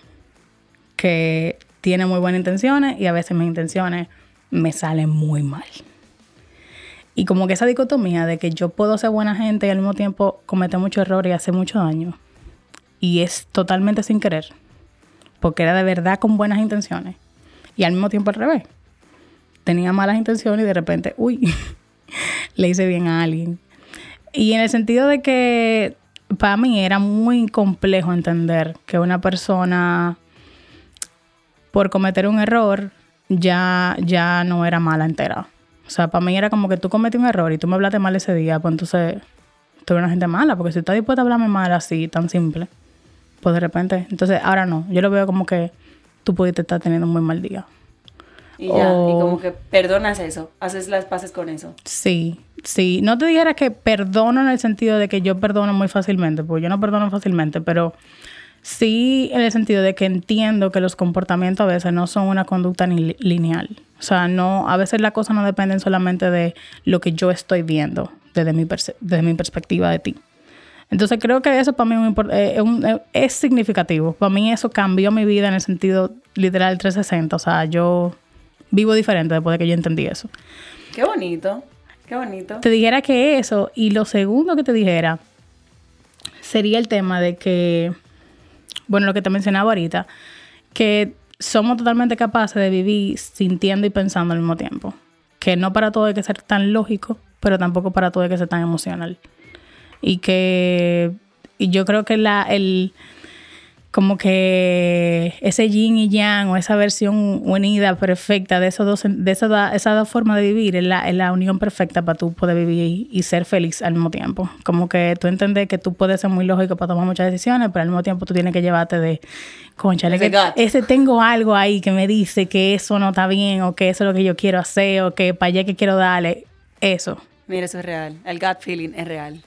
que tiene muy buenas intenciones y a veces mis intenciones me salen muy mal. Y como que esa dicotomía de que yo puedo ser buena gente y al mismo tiempo cometer mucho error y hacer mucho daño. Y es totalmente sin querer. Porque era de verdad con buenas intenciones. Y al mismo tiempo al revés. Tenía malas intenciones y de repente, uy, le hice bien a alguien. Y en el sentido de que para mí era muy complejo entender que una persona por cometer un error ya, ya no era mala entera. O sea, para mí era como que tú cometí un error y tú me hablaste mal ese día, pues entonces tú una gente mala, porque si estás dispuesta a hablarme mal así, tan simple, pues de repente, entonces ahora no, yo lo veo como que tú pudiste estar teniendo un muy mal día. Y ya, y como que perdonas eso, haces las paces con eso. Sí, sí. No te dijera que perdono en el sentido de que yo perdono muy fácilmente, porque yo no perdono fácilmente, pero sí en el sentido de que entiendo que los comportamientos a veces no son una conducta ni lineal. O sea, no, a veces las cosas no dependen solamente de lo que yo estoy viendo desde mi, desde mi perspectiva de ti. Entonces creo que eso para mí es, es, es, significativo. Para mí eso cambió mi vida en el sentido literal 360. O sea, yo vivo diferente después de que yo entendí eso. Qué bonito, qué bonito. Te dijera que eso, y lo segundo que te dijera sería el tema de que, bueno, lo que te mencionaba ahorita, que somos totalmente capaces de vivir sintiendo y pensando al mismo tiempo. Que no para todo hay que ser tan lógico, pero tampoco para todo hay que ser tan emocional. Y que y yo creo que la, el, como que ese yin y yang o esa versión unida perfecta de esos dos de esa, esa dos formas de vivir es la, es la unión perfecta para tú poder vivir y, ser feliz al mismo tiempo. Como que tú entiendes que tú puedes ser muy lógico para tomar muchas decisiones pero al mismo tiempo tú tienes que llevarte de conchale que ese tengo algo ahí que me dice que eso no está bien o que eso es lo que yo quiero hacer o que para allá que quiero darle eso. Mira eso es real. El gut feeling es real.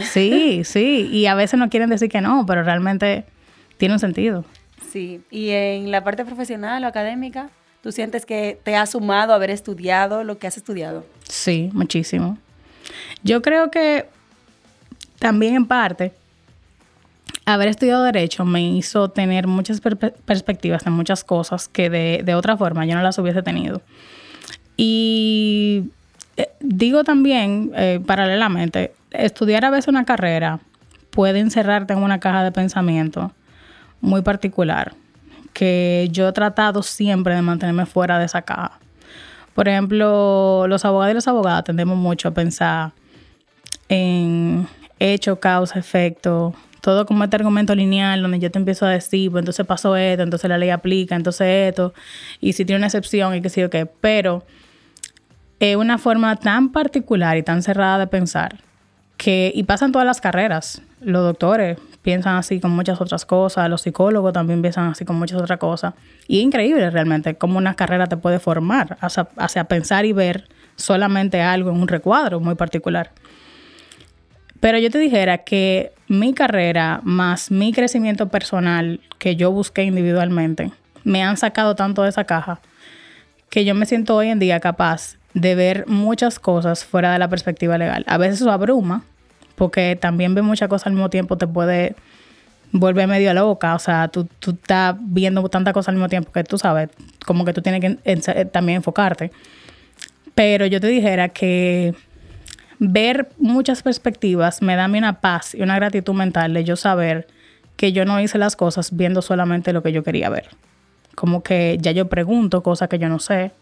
Sí sí y a veces no quieren decir que no pero realmente tiene un sentido. Sí, y en la parte profesional o académica, ¿tú sientes que te ha sumado haber estudiado lo que has estudiado? Sí, muchísimo. Yo creo que también en parte, haber estudiado derecho me hizo tener muchas perspectivas en muchas cosas que de, otra forma yo no las hubiese tenido. Y eh, digo también, eh, paralelamente, estudiar a veces una carrera puede encerrarte en una caja de pensamiento muy particular que yo he tratado siempre de mantenerme fuera de esa caja. Por ejemplo, los abogados y las abogadas tendemos mucho a pensar en hecho, causa, efecto, todo como este argumento lineal donde yo te empiezo a decir, pues entonces pasó esto, entonces la ley aplica, entonces esto, y si tiene una excepción y que sí o qué, pero es una forma tan particular y tan cerrada de pensar que, y pasa en todas las carreras, los doctores piensan así con muchas otras cosas, los psicólogos también piensan así con muchas otras cosas. Y es increíble realmente cómo una carrera te puede formar hacia, pensar y ver solamente algo en un recuadro muy particular. Pero yo te dijera que mi carrera más mi crecimiento personal que yo busqué individualmente me han sacado tanto de esa caja que yo me siento hoy en día capaz de ver muchas cosas fuera de la perspectiva legal. A veces eso abruma, porque también ver muchas cosas al mismo tiempo te puede volver medio loca, o sea, tú, tú estás viendo tantas cosas al mismo tiempo que tú sabes, como que tú tienes que eh, también enfocarte. Pero yo te dijera que ver muchas perspectivas me da a mí una paz y una gratitud mental de yo saber que yo no hice las cosas viendo solamente lo que yo quería ver. Como que ya yo pregunto cosas que yo no sé,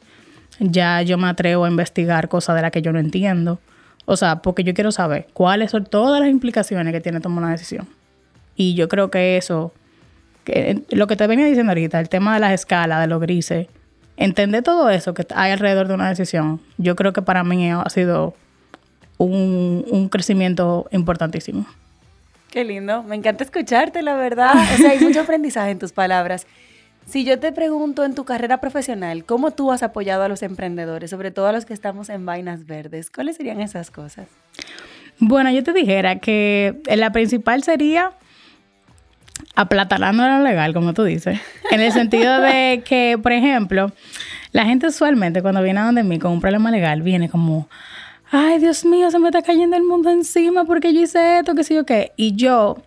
ya yo me atrevo a investigar cosas de las que yo no entiendo o sea, porque yo quiero saber cuáles son todas las implicaciones que tiene tomar una decisión. Y yo creo que eso, que lo que te venía diciendo ahorita, el tema de las escalas, de los grises, entender todo eso que hay alrededor de una decisión, yo creo que para mí ha sido un, un crecimiento importantísimo. Qué lindo, me encanta escucharte, la verdad. O sea, hay mucho aprendizaje en tus palabras. Si yo te pregunto en tu carrera profesional, ¿cómo tú has apoyado a los emprendedores, sobre todo a los que estamos en vainas verdes? ¿Cuáles serían esas cosas? Bueno, yo te dijera que la principal sería aplatanando lo legal, como tú dices, en el sentido de que, por ejemplo, la gente usualmente cuando viene a donde mí con un problema legal viene como, ay, Dios mío, se me está cayendo el mundo encima porque yo hice esto, qué sé yo qué. Y yo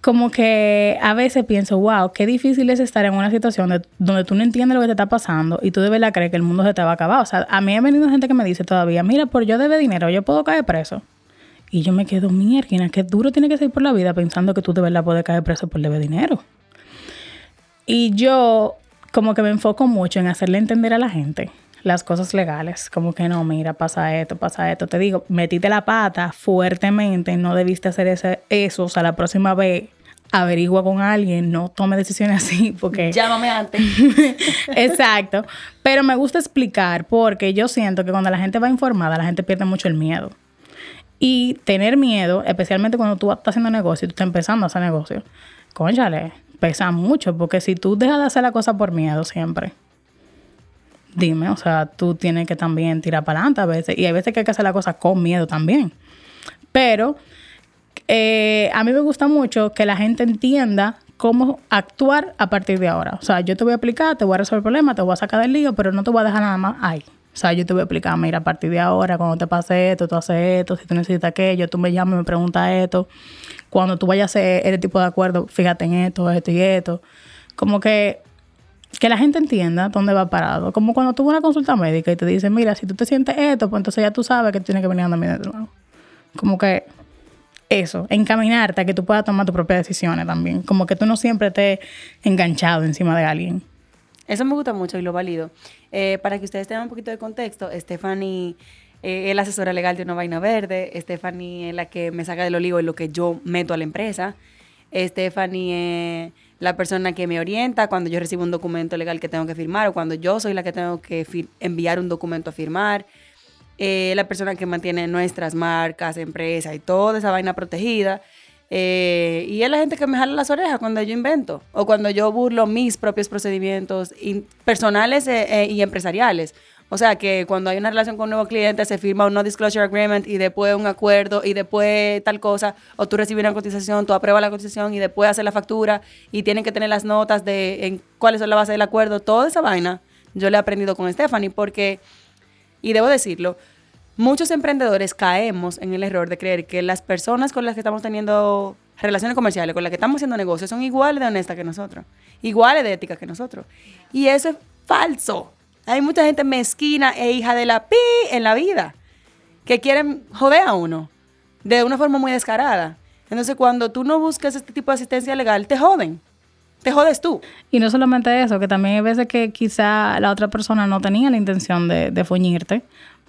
como que a veces pienso, wow, qué difícil es estar en una situación donde tú no entiendes lo que te está pasando y tú de verdad crees que el mundo se te va a acabar. O sea, a mí ha venido gente que me dice todavía, mira, por yo debe dinero, yo puedo caer preso. Y yo me quedo, mierda, qué duro tiene que ser por la vida pensando que tú de verdad puedes caer preso por debe dinero. Y yo como que me enfoco mucho en hacerle entender a la gente las cosas legales, como que no, mira, pasa esto, pasa esto. Te digo, metiste la pata fuertemente, no debiste hacer ese, eso, o sea, la próxima vez averigua con alguien, no tome decisiones así, porque... Llámame antes. Exacto. Pero me gusta explicar porque yo siento que cuando la gente va informada, la gente pierde mucho el miedo. Y tener miedo, especialmente cuando tú estás haciendo negocio y tú estás empezando a hacer negocio, conchale, pesa mucho, porque si tú dejas de hacer la cosa por miedo siempre, dime, o sea, tú tienes que también tirar para adelante a veces, y hay veces que hay que hacer la cosa con miedo también. Pero eh, a mí me gusta mucho que la gente entienda cómo actuar a partir de ahora. O sea, yo te voy a explicar, te voy a resolver el problema, te voy a sacar del lío, pero no te voy a dejar nada más ahí. O sea, yo te voy a explicar, mira, a partir de ahora, cuando te pase esto, tú haces esto, si tú necesitas aquello, tú me llamas y me preguntas esto. Cuando tú vayas a hacer este tipo de acuerdo, fíjate en esto, esto y esto. Como que, que la gente entienda dónde va parado. Como cuando tuvo una consulta médica y te dicen, mira, si tú te sientes esto, pues entonces ya tú sabes que tienes que venir a andar de nuevo. Como que eso, encaminarte a que tú puedas tomar tus propias decisiones también. Como que tú no siempre estés enganchado encima de alguien. Eso me gusta mucho y lo valido. Eh, para que ustedes tengan un poquito de contexto, Stephanie eh, es la asesora legal de Una Vaina Verde. Stephanie es la que me saca del olivo en lo que yo meto a la empresa. Stephanie es la persona que me orienta cuando yo recibo un documento legal que tengo que firmar o cuando yo soy la que tengo que enviar un documento a firmar. Eh, la persona que mantiene nuestras marcas, empresas y toda esa vaina protegida. Eh, y es la gente que me jala las orejas cuando yo invento o cuando yo burlo mis propios procedimientos personales eh, y empresariales. O sea, que cuando hay una relación con un nuevo cliente se firma un no disclosure agreement y después un acuerdo y después tal cosa, o tú recibes una cotización, tú apruebas la cotización y después haces la factura y tienen que tener las notas de en cuáles son la base del acuerdo, toda esa vaina yo le he aprendido con Stephanie porque y debo decirlo, muchos emprendedores caemos en el error de creer que las personas con las que estamos teniendo relaciones comerciales, con las que estamos haciendo negocios, son iguales de honestas que nosotros, iguales de éticas que nosotros. Y eso es falso. Hay mucha gente mezquina e hija de la pi en la vida que quieren joder a uno de una forma muy descarada. Entonces, cuando tú no buscas este tipo de asistencia legal, te joden te jodes tú. Y no solamente eso, que también hay veces que quizá la otra persona no tenía la intención de, de fuñirte,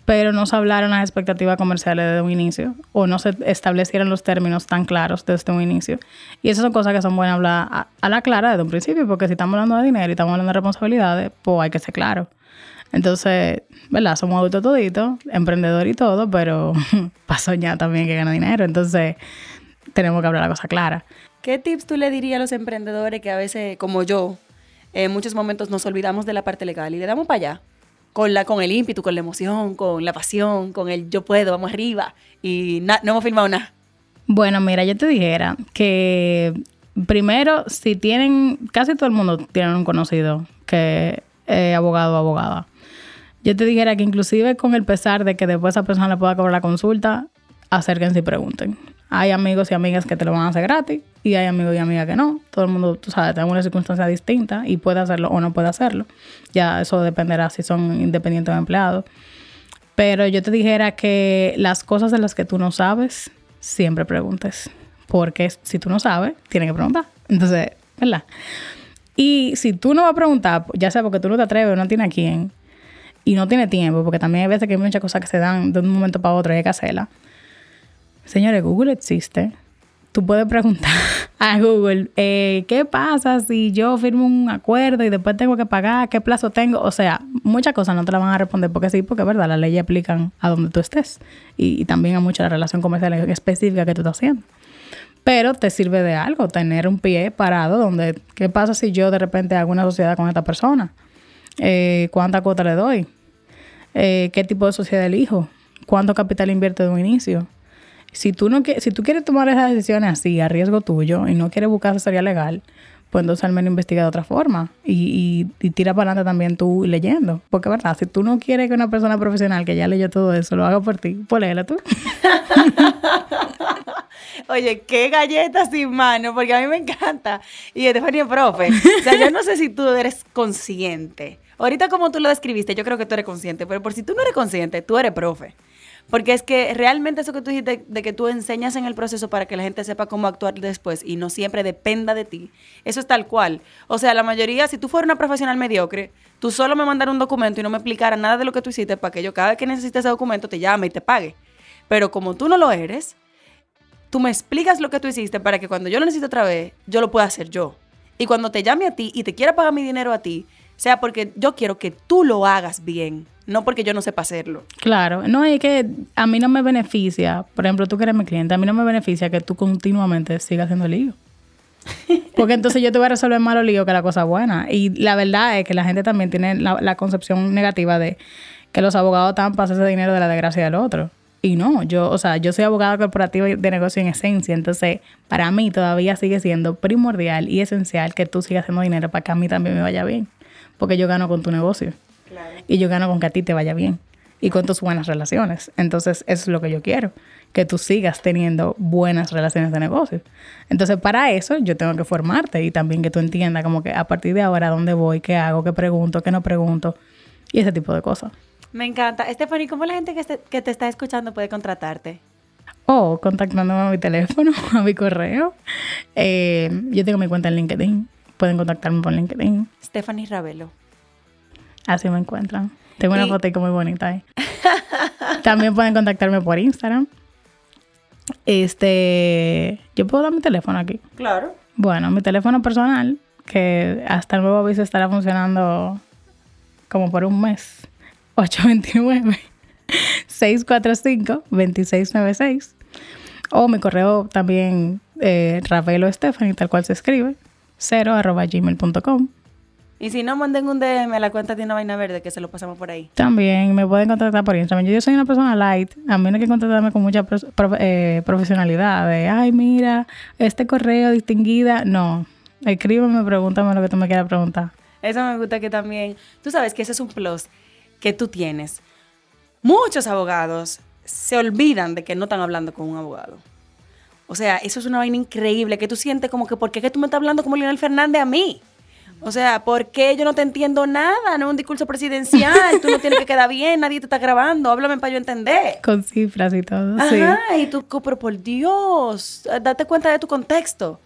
pero no se hablaron las expectativas comerciales desde un inicio o no se establecieron los términos tan claros desde un inicio. Y esas son cosas que son buenas hablar a, la clara desde un principio, porque si estamos hablando de dinero y estamos hablando de responsabilidades, pues hay que ser claro. Entonces, ¿verdad? Somos adultos toditos, emprendedor y todo, pero pasó ya también que gana dinero. Entonces, tenemos que hablar la cosa clara. ¿Qué tips tú le dirías a los emprendedores que a veces, como yo, en muchos momentos nos olvidamos de la parte legal y le damos para allá? Con, la, con el ímpetu, con la emoción, con la pasión, con el yo puedo, vamos arriba. Y no hemos firmado nada. Bueno, mira, yo te dijera que primero, si tienen, casi todo el mundo tiene un conocido que es abogado o abogada. Yo te dijera que inclusive con el pesar de que después esa persona le pueda cobrar la consulta, acérquense y pregunten. Hay amigos y amigas que te lo van a hacer gratis y hay amigos y amigas que no. Todo el mundo, tú sabes, tiene una circunstancia distinta y puede hacerlo o no puede hacerlo. Ya eso dependerá si son independientes o empleados. Pero yo te dijera que las cosas de las que tú no sabes, siempre preguntes. Porque si tú no sabes, tienes que preguntar. Entonces, ¿verdad? Y si tú no vas a preguntar, ya sea porque tú no te atreves o no tienes a quién, y no tiene tiempo, porque también hay veces que hay muchas cosas que se dan de un momento para otro y hay que hacerlas Señores, Google existe. Tú puedes preguntar a Google, eh, ¿qué pasa si yo firmo un acuerdo y después tengo que pagar? ¿Qué plazo tengo? O sea, muchas cosas no te las van a responder porque sí, porque es verdad, las leyes aplican a donde tú estés y, también a mucha relación comercial específica que tú estás haciendo. Pero te sirve de algo tener un pie parado donde, ¿qué pasa si yo de repente hago una sociedad con esta persona? Eh, ¿Cuánta cuota le doy? Eh, ¿Qué tipo de sociedad elijo? ¿Cuánto capital invierto de un inicio? Si tú, no, si tú quieres tomar esas decisiones así, a riesgo tuyo, y no quieres buscar asesoría legal, pues entonces al menos investiga de otra forma y, y, tira para adelante también tú leyendo. Porque, ¿verdad? Si tú no quieres que una persona profesional que ya leyó todo eso lo haga por ti, pues léela tú. Oye, qué galletas sin mano, porque a mí me encanta. Y Estefanía, profe, o sea, yo no sé si tú eres consciente. Ahorita como tú lo describiste, yo creo que tú eres consciente, pero por si tú no eres consciente, tú eres profe. Porque es que realmente eso que tú dijiste de que tú enseñas en el proceso para que la gente sepa cómo actuar después y no siempre dependa de ti, eso es tal cual. O sea, la mayoría, si tú fueras una profesional mediocre, tú solo me mandaras un documento y no me explicara nada de lo que tú hiciste para que yo cada vez que necesite ese documento te llame y te pague. Pero como tú no lo eres, tú me explicas lo que tú hiciste para que cuando yo lo necesite otra vez, yo lo pueda hacer yo. Y cuando te llame a ti y te quiera pagar mi dinero a ti, sea porque yo quiero que tú lo hagas bien, no porque yo no sepa hacerlo. Claro, no es que a mí no me beneficia, por ejemplo, tú que eres mi cliente, a mí no me beneficia que tú continuamente sigas haciendo lío. Porque entonces yo te voy a resolver más los líos que la cosa buena. Y la verdad es que la gente también tiene la, concepción negativa de que los abogados están para ese dinero de la desgracia del otro. Y no, yo, o sea, yo soy abogada corporativa de negocio en esencia, entonces para mí todavía sigue siendo primordial y esencial que tú sigas haciendo dinero para que a mí también me vaya bien, porque yo gano con tu negocio. Y yo gano con que a ti te vaya bien y con tus buenas relaciones. Entonces, eso es lo que yo quiero, que tú sigas teniendo buenas relaciones de negocio. Entonces, para eso yo tengo que formarte y también que tú entiendas como que a partir de ahora dónde voy, qué hago, qué pregunto, qué no pregunto y ese tipo de cosas. Me encanta. Stephanie, ¿cómo la gente que, te está escuchando puede contratarte? O oh, contactándome a mi teléfono, a mi correo. Eh, yo tengo mi cuenta en LinkedIn. Pueden contactarme por LinkedIn. Stephanie Ravelo. Así me encuentran. Tengo una foto muy bonita ahí. También pueden contactarme por Instagram. Este, yo puedo dar mi teléfono aquí. Claro. Bueno, mi teléfono personal, que hasta el nuevo aviso estará funcionando como por un mes. 829 645 2696 o mi correo también eh, Ravelo Stephanie, tal cual se escribe, 0 arroba gmail.com. Y si no, manden un DM a la cuenta de una vaina verde que se lo pasamos por ahí. También me pueden contactar por Instagram. Yo, soy una persona light. A mí no hay que contactarme con mucha eh, profesionalidad. De, ay, mira, este correo distinguida. No. Escríbeme, pregúntame lo que tú me quieras preguntar. Eso me gusta que también. Tú sabes que ese es un plus que tú tienes. Muchos abogados se olvidan de que no están hablando con un abogado. O sea, eso es una vaina increíble que tú sientes como que, ¿por qué que tú me estás hablando como Leonel Fernández a mí? O sea, ¿por qué yo no te entiendo nada? No es un discurso presidencial, tú no tienes que quedar bien, nadie te está grabando, háblame para yo entender. Con cifras y todo, Ajá, y tú, pero por Dios, date cuenta de tu contexto.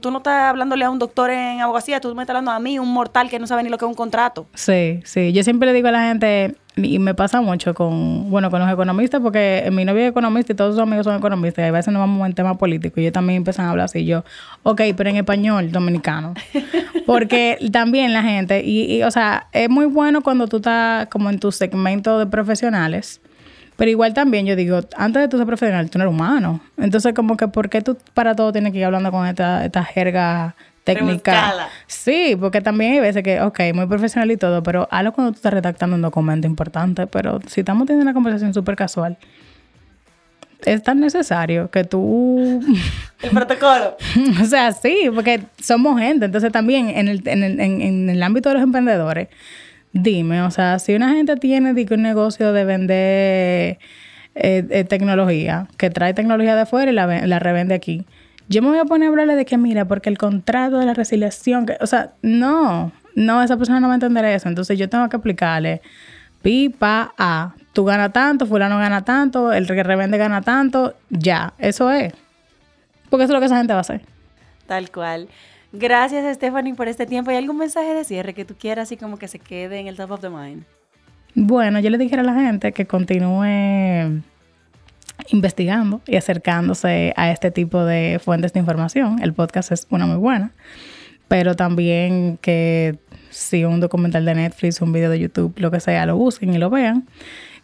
Tú no estás hablándole a un doctor en abogacía, tú me estás hablando a mí, un mortal que no sabe ni lo que es un contrato. Sí, sí. Yo siempre le digo a la gente, y me pasa mucho con, bueno, con los economistas, porque mi novio es economista y todos sus amigos son economistas, y a veces nos vamos en tema político, y ellos también empiezan a hablar así, yo, ok, pero en español dominicano. Porque también la gente, y, y, o sea, es muy bueno cuando tú estás como en tu segmento de profesionales, pero igual también yo digo, antes de tú ser profesional, tú no eres humano. Entonces, como que, ¿por qué tú para todo tienes que ir hablando con esta, esta jerga técnica? Sí, porque también hay veces que, ok, muy profesional y todo, pero hazlo cuando tú estás redactando un documento importante. Pero si estamos teniendo una conversación súper casual, es tan necesario que tú... El protocolo. o sea, sí, porque somos gente. Entonces también en el, en el, en el ámbito de los emprendedores Dime, o sea, si una gente tiene un negocio de vender eh, eh, tecnología, que trae tecnología de afuera y la, revende aquí, yo me voy a poner a hablarle de que, mira, porque el contrato de la resiliación, o sea, no, no, esa persona no va a entender eso. Entonces yo tengo que aplicarle pi, pa, a. Tú ganas tanto, fulano gana tanto, el que revende gana tanto, ya, eso es. Porque eso es lo que esa gente va a hacer. Tal cual. Gracias, Stephanie, por este tiempo. ¿Hay algún mensaje de cierre que tú quieras, así como que se quede en el top of the mind? Bueno, yo le dijera a la gente que continúe investigando y acercándose a este tipo de fuentes de información. El podcast es una muy buena, pero también que si un documental de Netflix, un video de YouTube, lo que sea, lo busquen y lo vean,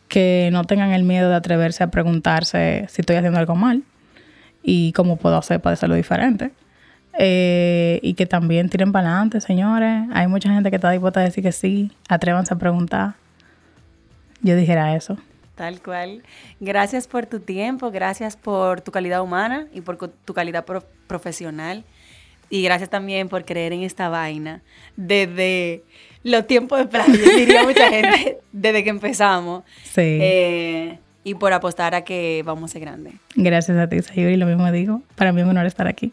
que no tengan el miedo de atreverse a preguntarse si estoy haciendo algo mal y cómo puedo hacer para hacerlo diferente eh, y que también tiren para adelante, señores. Hay mucha gente que está dispuesta a decir que sí. Atrévanse a preguntar. Yo dijera eso. Tal cual. Gracias por tu tiempo, gracias por tu calidad humana y por tu calidad profesional. Y gracias también por creer en esta vaina desde los tiempos de playa, diría mucha gente, desde que empezamos. Sí. Eh, y por apostar a que vamos a ser grandes. Gracias a ti, Sayuri, lo mismo digo. Para mí es un honor estar aquí.